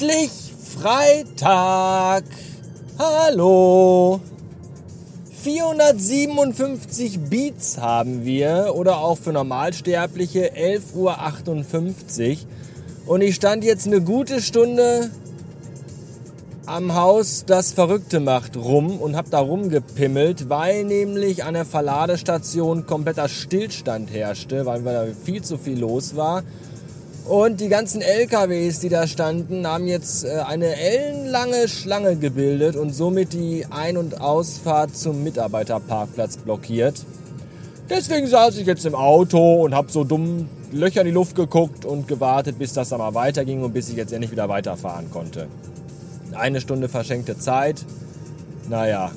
Endlich Freitag. Hallo. 457 Beats haben wir oder auch für Normalsterbliche 11.58 Uhr. Und ich stand jetzt eine gute Stunde am Haus, das Verrückte macht, rum und hab da rumgepimmelt, weil nämlich an der Verladestation kompletter Stillstand herrschte, weil da viel zu viel los war. Und die ganzen LKWs, die da standen, haben jetzt äh, eine ellenlange Schlange gebildet und somit die Ein- und Ausfahrt zum Mitarbeiterparkplatz blockiert. Deswegen saß ich jetzt im Auto und habe so dumm Löcher in die Luft geguckt und gewartet, bis das dann mal weiterging und bis ich jetzt endlich wieder weiterfahren konnte. Eine Stunde verschenkte Zeit. Naja,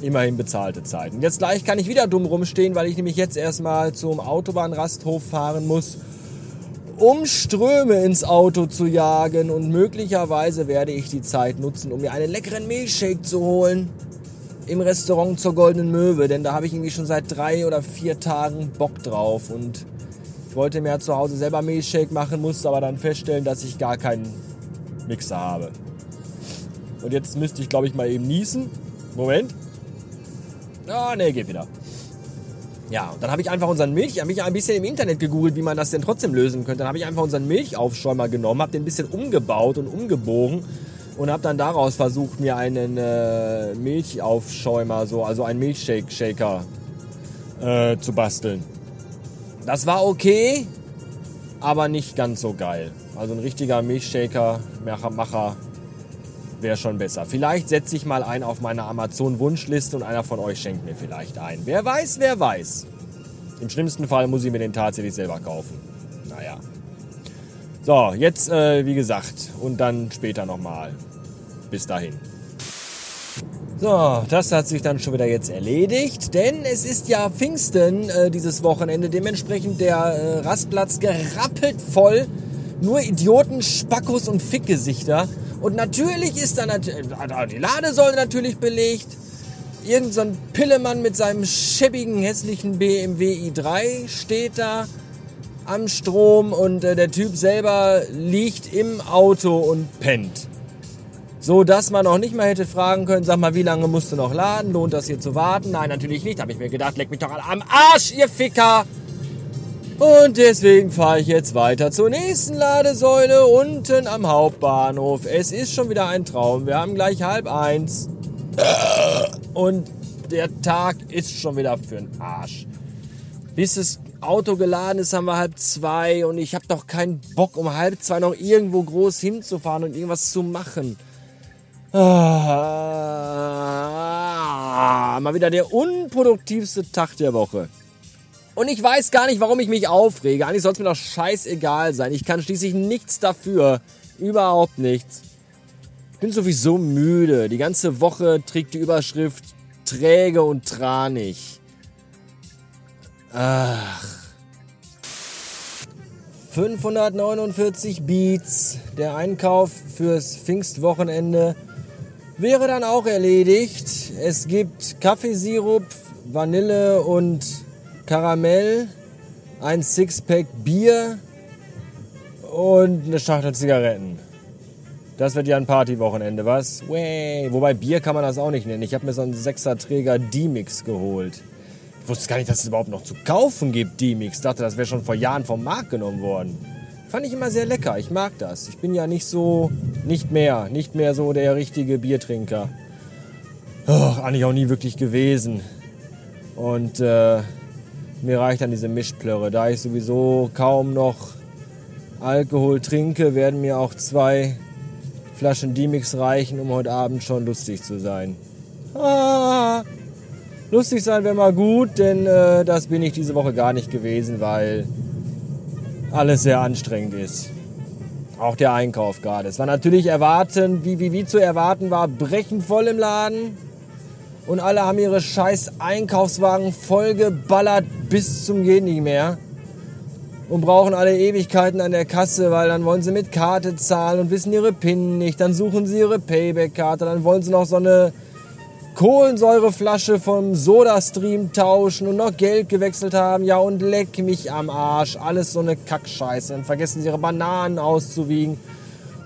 immerhin bezahlte Zeit. Und jetzt gleich kann ich wieder dumm rumstehen, weil ich nämlich jetzt erstmal zum Autobahnrasthof fahren muss um Ströme ins Auto zu jagen und möglicherweise werde ich die Zeit nutzen, um mir einen leckeren Milchshake zu holen im Restaurant zur Goldenen Möwe, denn da habe ich irgendwie schon seit drei oder vier Tagen Bock drauf und ich wollte mir zu Hause selber Milchshake machen, musste aber dann feststellen, dass ich gar keinen Mixer habe. Und jetzt müsste ich, glaube ich, mal eben niesen. Moment. Ah, ne, geht wieder. Ja, und dann habe ich einfach unseren Milch, habe ich ein bisschen im Internet gegoogelt, wie man das denn trotzdem lösen könnte. Dann habe ich einfach unseren Milchaufschäumer genommen, habe den ein bisschen umgebaut und umgebogen und habe dann daraus versucht, mir einen äh, Milchaufschäumer, so, also einen Milchshake-Shaker äh, zu basteln. Das war okay, aber nicht ganz so geil. Also ein richtiger Milchshaker-Macher wäre schon besser. Vielleicht setze ich mal einen auf meine Amazon-Wunschliste und einer von euch schenkt mir vielleicht einen. Wer weiß, wer weiß. Im schlimmsten Fall muss ich mir den tatsächlich selber kaufen. Naja. So, jetzt äh, wie gesagt und dann später nochmal. Bis dahin. So, das hat sich dann schon wieder jetzt erledigt, denn es ist ja Pfingsten äh, dieses Wochenende, dementsprechend der äh, Rastplatz gerappelt voll. Nur Idioten, Spackos und Fickgesichter. Und natürlich ist dann die Ladesäule natürlich belegt. Irgend so ein Pillemann mit seinem schäbigen, hässlichen BMW i3 steht da am Strom und äh, der Typ selber liegt im Auto und pennt. So dass man auch nicht mal hätte fragen können, sag mal, wie lange musst du noch laden? Lohnt das hier zu warten? Nein, natürlich nicht. Habe ich mir gedacht, leck mich doch am Arsch, ihr Ficker! Und deswegen fahre ich jetzt weiter zur nächsten Ladesäule unten am Hauptbahnhof. Es ist schon wieder ein Traum. Wir haben gleich halb eins. Und der Tag ist schon wieder für den Arsch. Bis das Auto geladen ist, haben wir halb zwei. Und ich habe doch keinen Bock, um halb zwei noch irgendwo groß hinzufahren und irgendwas zu machen. Ah, mal wieder der unproduktivste Tag der Woche. Und ich weiß gar nicht, warum ich mich aufrege. Eigentlich soll es mir doch scheißegal sein. Ich kann schließlich nichts dafür. Überhaupt nichts. Ich bin sowieso müde. Die ganze Woche trägt die Überschrift träge und tranig. Ach. 549 Beats. Der Einkauf fürs Pfingstwochenende wäre dann auch erledigt. Es gibt Kaffeesirup, Vanille und Karamell, ein Sixpack Bier und eine Schachtel Zigaretten. Das wird ja ein Partywochenende, was? Way. Wobei Bier kann man das auch nicht nennen. Ich habe mir so einen Sechserträger D-Mix geholt. Ich wusste gar nicht, dass es überhaupt noch zu kaufen gibt, D-Mix. dachte, das wäre schon vor Jahren vom Markt genommen worden. Fand ich immer sehr lecker. Ich mag das. Ich bin ja nicht so, nicht mehr, nicht mehr so der richtige Biertrinker. Och, eigentlich auch nie wirklich gewesen. Und äh, mir reicht dann diese Mischplörre. Da ich sowieso kaum noch Alkohol trinke, werden mir auch zwei Flaschen D-Mix reichen, um heute Abend schon lustig zu sein. Ah, lustig sein wäre mal gut, denn äh, das bin ich diese Woche gar nicht gewesen, weil alles sehr anstrengend ist. Auch der Einkauf gerade. Es war natürlich erwarten, wie, wie, wie zu erwarten war, brechend voll im Laden und alle haben ihre scheiß Einkaufswagen vollgeballert bis zum Gehen nicht mehr und brauchen alle Ewigkeiten an der Kasse, weil dann wollen sie mit Karte zahlen und wissen ihre PIN nicht. Dann suchen sie ihre Payback-Karte, dann wollen sie noch so eine Kohlensäureflasche vom Sodastream tauschen und noch Geld gewechselt haben. Ja, und leck mich am Arsch. Alles so eine Kackscheiße. Dann vergessen sie ihre Bananen auszuwiegen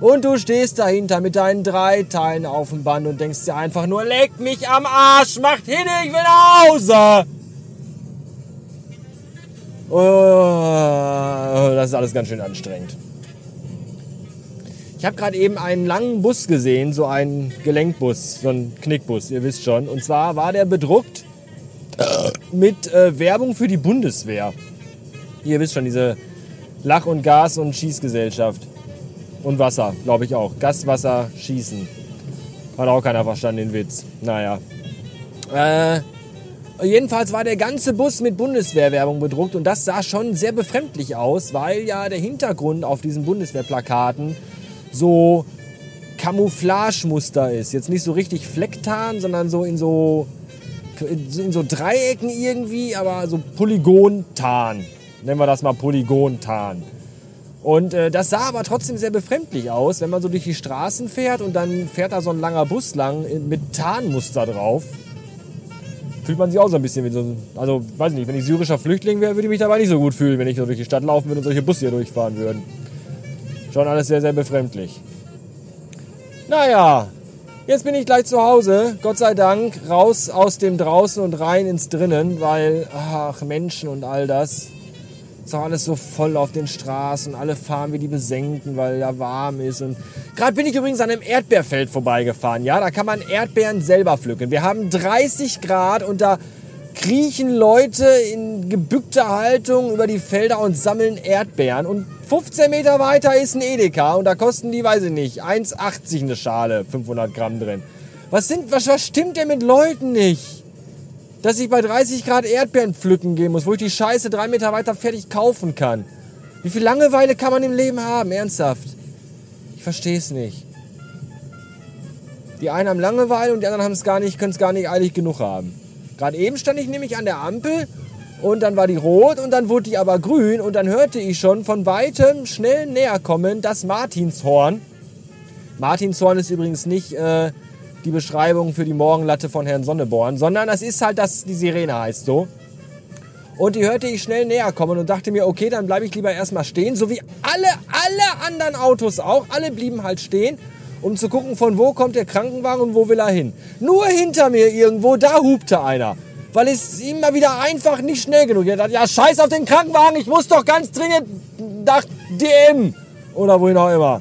Und du stehst dahinter mit deinen drei Teilen auf dem Band und denkst dir einfach nur, leck mich am Arsch, macht hin, ich will nach Hause. Oh, das ist alles ganz schön anstrengend. Ich habe gerade eben einen langen Bus gesehen, so einen Gelenkbus, so einen Knickbus, ihr wisst schon. Und zwar war der bedruckt mit äh, Werbung für die Bundeswehr. Ihr wisst schon, diese Lach- und Gas- und Schießgesellschaft. Und Wasser, glaube ich auch. Gaswasser, Schießen. Hat auch keiner verstanden, den Witz. Naja. Äh, jedenfalls war der ganze Bus mit Bundeswehrwerbung bedruckt und das sah schon sehr befremdlich aus, weil ja der Hintergrund auf diesen Bundeswehrplakaten so Camouflagemuster ist. Jetzt nicht so richtig Flecktarn, sondern so in so in so Dreiecken irgendwie, aber so Polygontarn. Nennen wir das mal Polygontarn. Und äh, das sah aber trotzdem sehr befremdlich aus, wenn man so durch die Straßen fährt und dann fährt da so ein langer Bus lang mit Tarnmuster drauf. Fühlt man sich auch so ein bisschen wie so ein, also weiß nicht, wenn ich syrischer Flüchtling wäre, würde ich mich dabei nicht so gut fühlen, wenn ich so durch die Stadt laufen würde und solche Busse hier durchfahren würden. Schon alles sehr, sehr befremdlich. Naja, jetzt bin ich gleich zu Hause, Gott sei Dank, raus aus dem Draußen und rein ins Drinnen, weil, ach, Menschen und all das. Ist auch alles so voll auf den Straßen, alle fahren wie die Besenkten, weil ja warm ist. Und gerade bin ich übrigens an einem Erdbeerfeld vorbeigefahren. Ja, da kann man Erdbeeren selber pflücken. Wir haben 30 Grad und da kriechen Leute in gebückter Haltung über die Felder und sammeln Erdbeeren. Und 15 Meter weiter ist ein Edeka und da kosten die, weiß ich nicht, 1,80 eine Schale, 500 Gramm drin. Was, sind, was, was stimmt denn mit Leuten nicht? Dass ich bei 30 Grad Erdbeeren pflücken gehen muss, wo ich die Scheiße drei Meter weiter fertig kaufen kann. Wie viel Langeweile kann man im Leben haben? Ernsthaft. Ich verstehe es nicht. Die einen haben Langeweile und die anderen haben es gar nicht, können es gar nicht eilig genug haben. Gerade eben stand ich nämlich an der Ampel und dann war die rot und dann wurde die aber grün und dann hörte ich schon von weitem schnell näher kommen das Martinshorn. Martinshorn ist übrigens nicht äh, die Beschreibung für die Morgenlatte von Herrn Sonneborn, sondern das ist halt, dass die Sirene heißt so. Und die hörte ich schnell näher kommen und dachte mir, okay, dann bleibe ich lieber erstmal stehen, so wie alle, alle anderen Autos auch. Alle blieben halt stehen um zu gucken, von wo kommt der Krankenwagen und wo will er hin. Nur hinter mir irgendwo, da hupte einer. Weil es ihm mal wieder einfach nicht schnell genug ist. Ja, scheiß auf den Krankenwagen, ich muss doch ganz dringend nach DM. Oder wohin auch immer.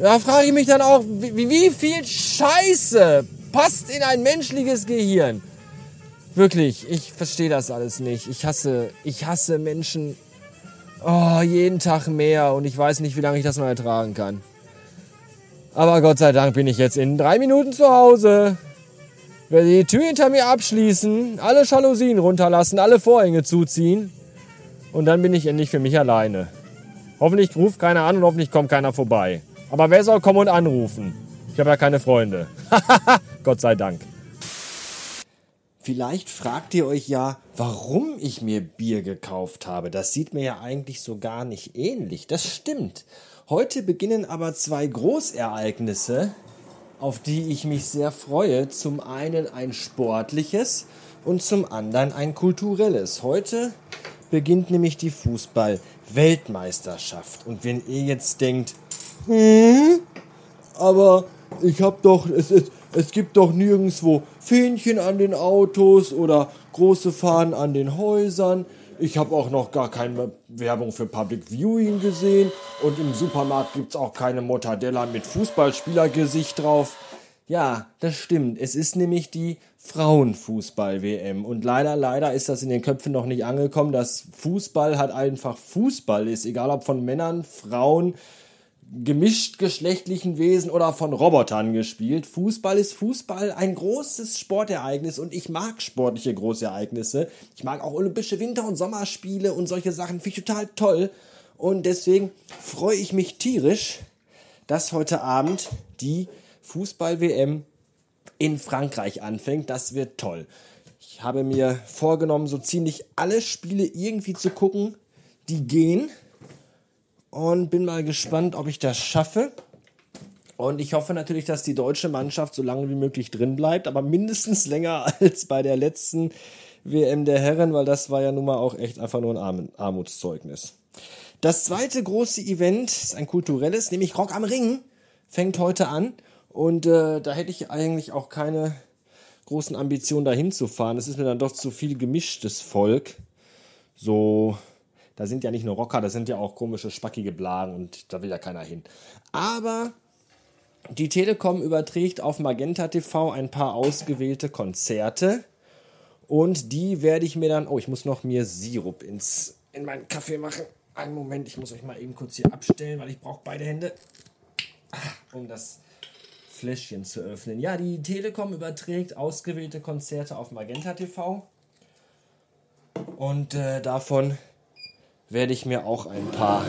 Da frage ich mich dann auch, wie, wie viel Scheiße passt in ein menschliches Gehirn? Wirklich, ich verstehe das alles nicht. Ich hasse, ich hasse Menschen oh, jeden Tag mehr und ich weiß nicht, wie lange ich das noch ertragen kann. Aber Gott sei Dank bin ich jetzt in drei Minuten zu Hause. Werde die Tür hinter mir abschließen, alle Jalousien runterlassen, alle Vorhänge zuziehen. Und dann bin ich endlich für mich alleine. Hoffentlich ruft keiner an und hoffentlich kommt keiner vorbei. Aber wer soll kommen und anrufen? Ich habe ja keine Freunde. Gott sei Dank. Vielleicht fragt ihr euch ja, warum ich mir Bier gekauft habe. Das sieht mir ja eigentlich so gar nicht ähnlich. Das stimmt. Heute beginnen aber zwei Großereignisse, auf die ich mich sehr freue. Zum einen ein sportliches und zum anderen ein kulturelles. Heute beginnt nämlich die Fußball-Weltmeisterschaft. Und wenn ihr jetzt denkt, hm, aber ich habe doch, es, es, es gibt doch nirgendwo Fähnchen an den Autos oder große Fahnen an den Häusern. Ich habe auch noch gar keine Werbung für Public Viewing gesehen und im Supermarkt gibt es auch keine Mortadella mit Fußballspielergesicht drauf. Ja, das stimmt. Es ist nämlich die Frauenfußball-WM. Und leider, leider ist das in den Köpfen noch nicht angekommen, dass Fußball halt einfach Fußball ist. Egal ob von Männern, Frauen, gemischt geschlechtlichen Wesen oder von Robotern gespielt. Fußball ist Fußball, ein großes Sportereignis und ich mag sportliche Großereignisse. Ich mag auch Olympische Winter- und Sommerspiele und solche Sachen, finde ich total toll. Und deswegen freue ich mich tierisch, dass heute Abend die Fußball-WM in Frankreich anfängt. Das wird toll. Ich habe mir vorgenommen, so ziemlich alle Spiele irgendwie zu gucken, die gehen und bin mal gespannt, ob ich das schaffe. Und ich hoffe natürlich, dass die deutsche Mannschaft so lange wie möglich drin bleibt, aber mindestens länger als bei der letzten WM der Herren, weil das war ja nun mal auch echt einfach nur ein Armutszeugnis. Das zweite große Event ist ein kulturelles, nämlich Rock am Ring, fängt heute an. Und äh, da hätte ich eigentlich auch keine großen Ambitionen, da hinzufahren. Es ist mir dann doch zu viel gemischtes Volk. So, da sind ja nicht nur Rocker, da sind ja auch komische, spackige Blagen und da will ja keiner hin. Aber die Telekom überträgt auf Magenta TV ein paar ausgewählte Konzerte. Und die werde ich mir dann. Oh, ich muss noch mir Sirup ins, in meinen Kaffee machen. Einen Moment, ich muss euch mal eben kurz hier abstellen, weil ich brauche beide Hände, um das Fläschchen zu öffnen. Ja, die Telekom überträgt ausgewählte Konzerte auf Magenta TV. Und äh, davon werde ich mir auch ein paar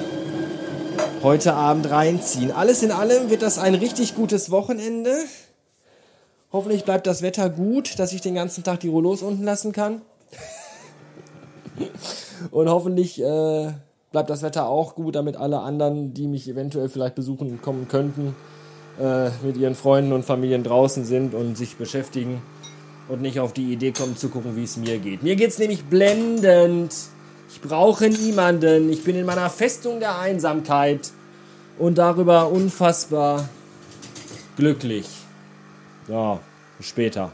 heute Abend reinziehen. Alles in allem wird das ein richtig gutes Wochenende. Hoffentlich bleibt das Wetter gut, dass ich den ganzen Tag die Rollos unten lassen kann. Und hoffentlich äh, bleibt das Wetter auch gut, damit alle anderen, die mich eventuell vielleicht besuchen kommen könnten, äh, mit ihren Freunden und Familien draußen sind und sich beschäftigen und nicht auf die Idee kommen zu gucken, wie es mir geht. Mir geht es nämlich blendend. Ich brauche niemanden. Ich bin in meiner Festung der Einsamkeit und darüber unfassbar glücklich. Ja, später.